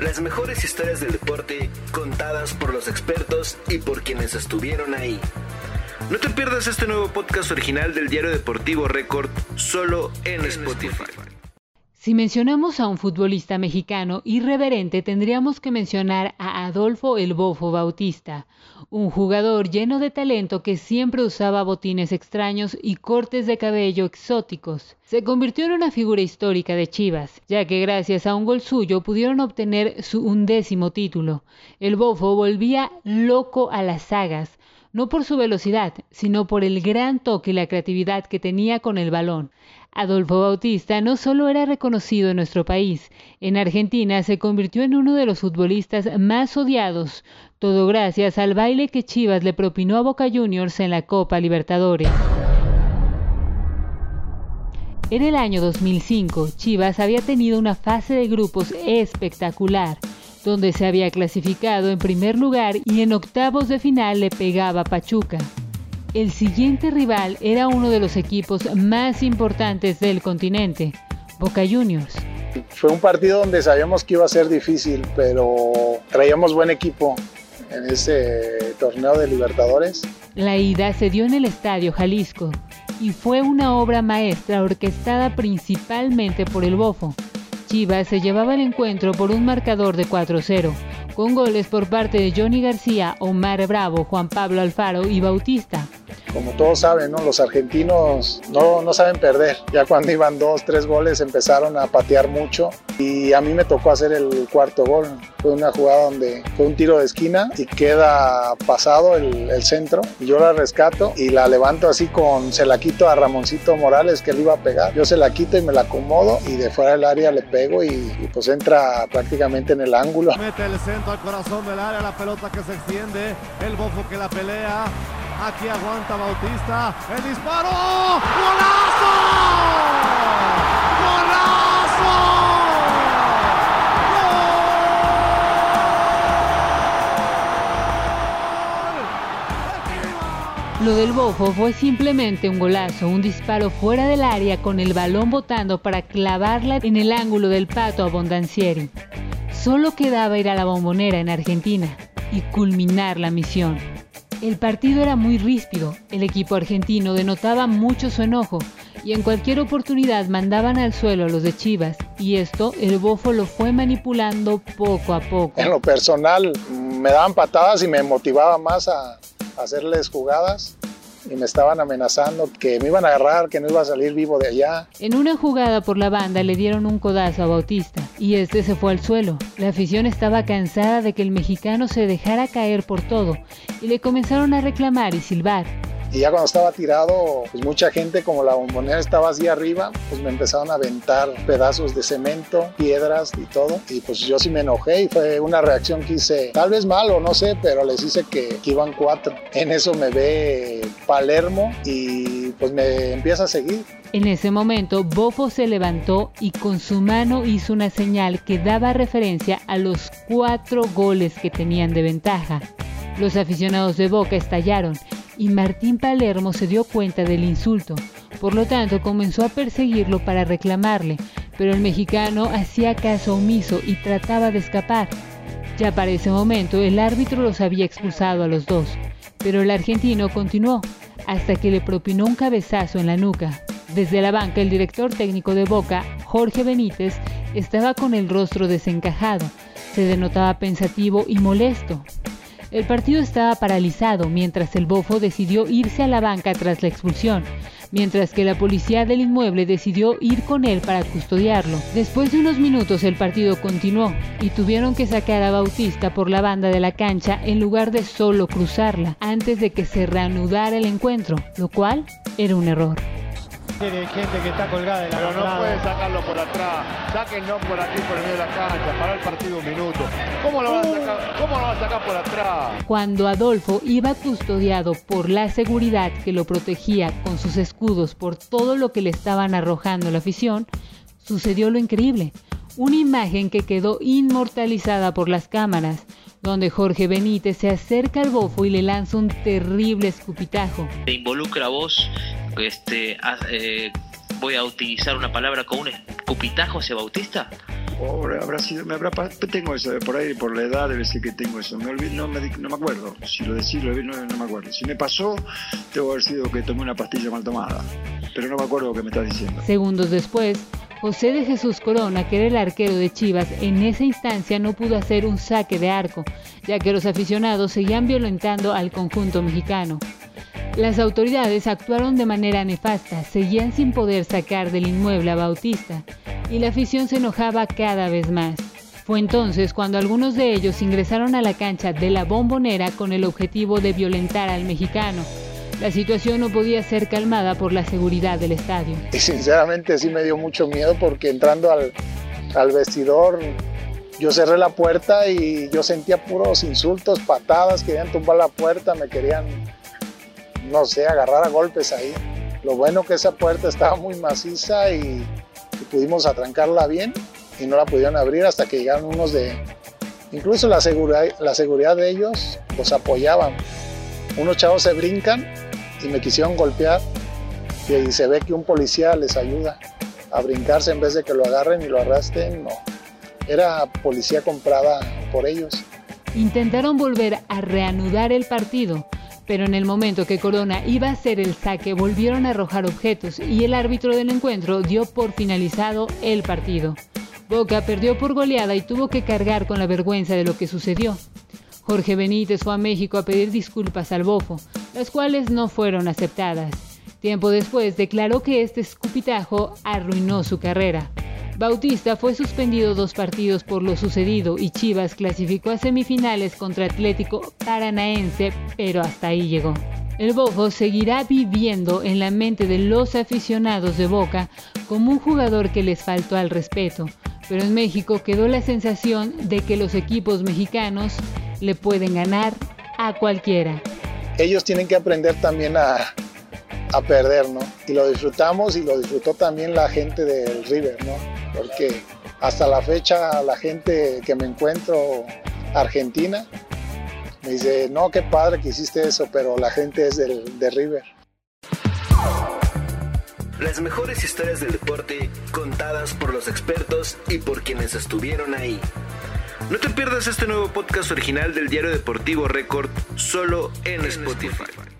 Las mejores historias del deporte contadas por los expertos y por quienes estuvieron ahí. No te pierdas este nuevo podcast original del diario deportivo Record solo en Spotify. Si mencionamos a un futbolista mexicano irreverente, tendríamos que mencionar a Adolfo El Bofo Bautista, un jugador lleno de talento que siempre usaba botines extraños y cortes de cabello exóticos. Se convirtió en una figura histórica de Chivas, ya que gracias a un gol suyo pudieron obtener su undécimo título. El Bofo volvía loco a las sagas, no por su velocidad, sino por el gran toque y la creatividad que tenía con el balón. Adolfo Bautista no solo era reconocido en nuestro país, en Argentina se convirtió en uno de los futbolistas más odiados, todo gracias al baile que Chivas le propinó a Boca Juniors en la Copa Libertadores. En el año 2005, Chivas había tenido una fase de grupos espectacular, donde se había clasificado en primer lugar y en octavos de final le pegaba Pachuca. El siguiente rival era uno de los equipos más importantes del continente, Boca Juniors. Fue un partido donde sabíamos que iba a ser difícil, pero traíamos buen equipo en ese torneo de Libertadores. La ida se dio en el Estadio Jalisco y fue una obra maestra orquestada principalmente por el Bofo. Chivas se llevaba el encuentro por un marcador de 4-0, con goles por parte de Johnny García, Omar Bravo, Juan Pablo Alfaro y Bautista como todos saben, ¿no? los argentinos no, no saben perder. Ya cuando iban dos, tres goles empezaron a patear mucho y a mí me tocó hacer el cuarto gol. Fue una jugada donde fue un tiro de esquina y queda pasado el, el centro. Y yo la rescato y la levanto así con, se la quito a Ramoncito Morales que le iba a pegar. Yo se la quito y me la acomodo y de fuera del área le pego y, y pues entra prácticamente en el ángulo. Mete el centro al corazón del área, la pelota que se extiende, el bofo que la pelea. Aquí aguanta Bautista. El disparo. ¡Golazo! ¡Golazo! Lo del Bofo fue simplemente un golazo, un disparo fuera del área con el balón botando para clavarla en el ángulo del pato Abondancieri. Solo quedaba ir a la bombonera en Argentina y culminar la misión. El partido era muy ríspido, el equipo argentino denotaba mucho su enojo y en cualquier oportunidad mandaban al suelo a los de Chivas. Y esto el Bofo lo fue manipulando poco a poco. En lo personal me daban patadas y me motivaba más a hacerles jugadas y me estaban amenazando que me iban a agarrar, que no iba a salir vivo de allá. En una jugada por la banda le dieron un codazo a Bautista y este se fue al suelo. La afición estaba cansada de que el mexicano se dejara caer por todo y le comenzaron a reclamar y silbar. Y ya cuando estaba tirado, pues mucha gente, como la bombonera estaba así arriba, pues me empezaron a aventar pedazos de cemento, piedras y todo. Y pues yo sí me enojé y fue una reacción que hice, tal vez mal o no sé, pero les hice que, que iban cuatro. En eso me ve Palermo y pues me empieza a seguir. En ese momento, Bofo se levantó y con su mano hizo una señal que daba referencia a los cuatro goles que tenían de ventaja. Los aficionados de Boca estallaron y Martín Palermo se dio cuenta del insulto. Por lo tanto, comenzó a perseguirlo para reclamarle, pero el mexicano hacía caso omiso y trataba de escapar. Ya para ese momento el árbitro los había expulsado a los dos, pero el argentino continuó hasta que le propinó un cabezazo en la nuca. Desde la banca el director técnico de Boca, Jorge Benítez, estaba con el rostro desencajado, se denotaba pensativo y molesto. El partido estaba paralizado mientras el bofo decidió irse a la banca tras la expulsión, mientras que la policía del inmueble decidió ir con él para custodiarlo. Después de unos minutos el partido continuó y tuvieron que sacar a Bautista por la banda de la cancha en lugar de solo cruzarla antes de que se reanudara el encuentro, lo cual era un error. Tiene gente que está colgada de la Pero no puede sacarlo por atrás. Sáquenlo por aquí, por el medio de la cancha. Para el partido un minuto. ¿Cómo lo, van a sacar, ¿Cómo lo van a sacar por atrás? Cuando Adolfo iba custodiado por la seguridad que lo protegía con sus escudos por todo lo que le estaban arrojando la afición, sucedió lo increíble. Una imagen que quedó inmortalizada por las cámaras, donde Jorge Benítez se acerca al bofo y le lanza un terrible escupitajo. Te involucra a vos este, a- eh, voy a utilizar una palabra con un escupitajo hacia Bautista? O habrá sido, me habrá, tengo eso, por ahí, por la edad debe ser que tengo eso. Me olvido, no, me, no me acuerdo. Si lo decís, no, no me acuerdo. Si me pasó, debo haber sido que tomé una pastilla mal tomada. Pero no me acuerdo lo que me estás diciendo. Segundos después, José de Jesús Corona, que era el arquero de Chivas, en esa instancia no pudo hacer un saque de arco, ya que los aficionados seguían violentando al conjunto mexicano. Las autoridades actuaron de manera nefasta, seguían sin poder sacar del inmueble a Bautista, y la afición se enojaba cada vez más. Fue entonces cuando algunos de ellos ingresaron a la cancha de la bombonera con el objetivo de violentar al mexicano. La situación no podía ser calmada por la seguridad del estadio. Y sinceramente sí me dio mucho miedo porque entrando al, al vestidor yo cerré la puerta y yo sentía puros insultos, patadas, querían tumbar la puerta, me querían no sé, agarrar a golpes ahí. Lo bueno que esa puerta estaba muy maciza y, pudimos atrancarla bien y no la pudieron abrir hasta que llegaron unos de... Incluso la seguridad, la seguridad de ellos los apoyaban. Unos chavos se brincan y me quisieron golpear y se ve que un policía les ayuda a brincarse en vez de que lo agarren y lo arrastren. No, era policía comprada por ellos. Intentaron volver a reanudar el partido, pero en el momento que Corona iba a hacer el saque volvieron a arrojar objetos y el árbitro del encuentro dio por finalizado el partido. Boca perdió por goleada y tuvo que cargar con la vergüenza de lo que sucedió. Jorge Benítez fue a México a pedir disculpas al Bofo, las cuales no fueron aceptadas. Tiempo después declaró que este escupitajo arruinó su carrera. Bautista fue suspendido dos partidos por lo sucedido y Chivas clasificó a semifinales contra Atlético Paranaense, pero hasta ahí llegó. El Bofo seguirá viviendo en la mente de los aficionados de Boca como un jugador que les faltó al respeto, pero en México quedó la sensación de que los equipos mexicanos le pueden ganar a cualquiera. Ellos tienen que aprender también a, a perder, ¿no? Y lo disfrutamos y lo disfrutó también la gente del River, ¿no? Porque hasta la fecha la gente que me encuentro argentina me dice, no, qué padre que hiciste eso, pero la gente es del, de River. Las mejores historias del deporte contadas por los expertos y por quienes estuvieron ahí. No te pierdas este nuevo podcast original del diario deportivo Record solo en Spotify.